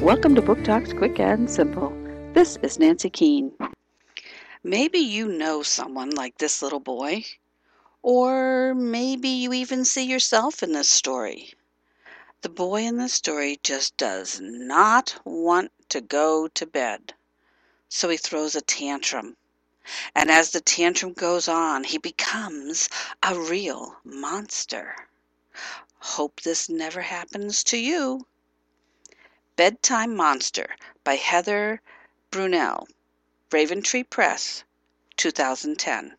Welcome to Book Talks Quick and Simple. This is Nancy Keane. Maybe you know someone like this little boy, or maybe you even see yourself in this story. The boy in the story just does not want to go to bed, so he throws a tantrum. And as the tantrum goes on, he becomes a real monster. Hope this never happens to you. Bedtime Monster by Heather Brunell, Raventree Press, 2010.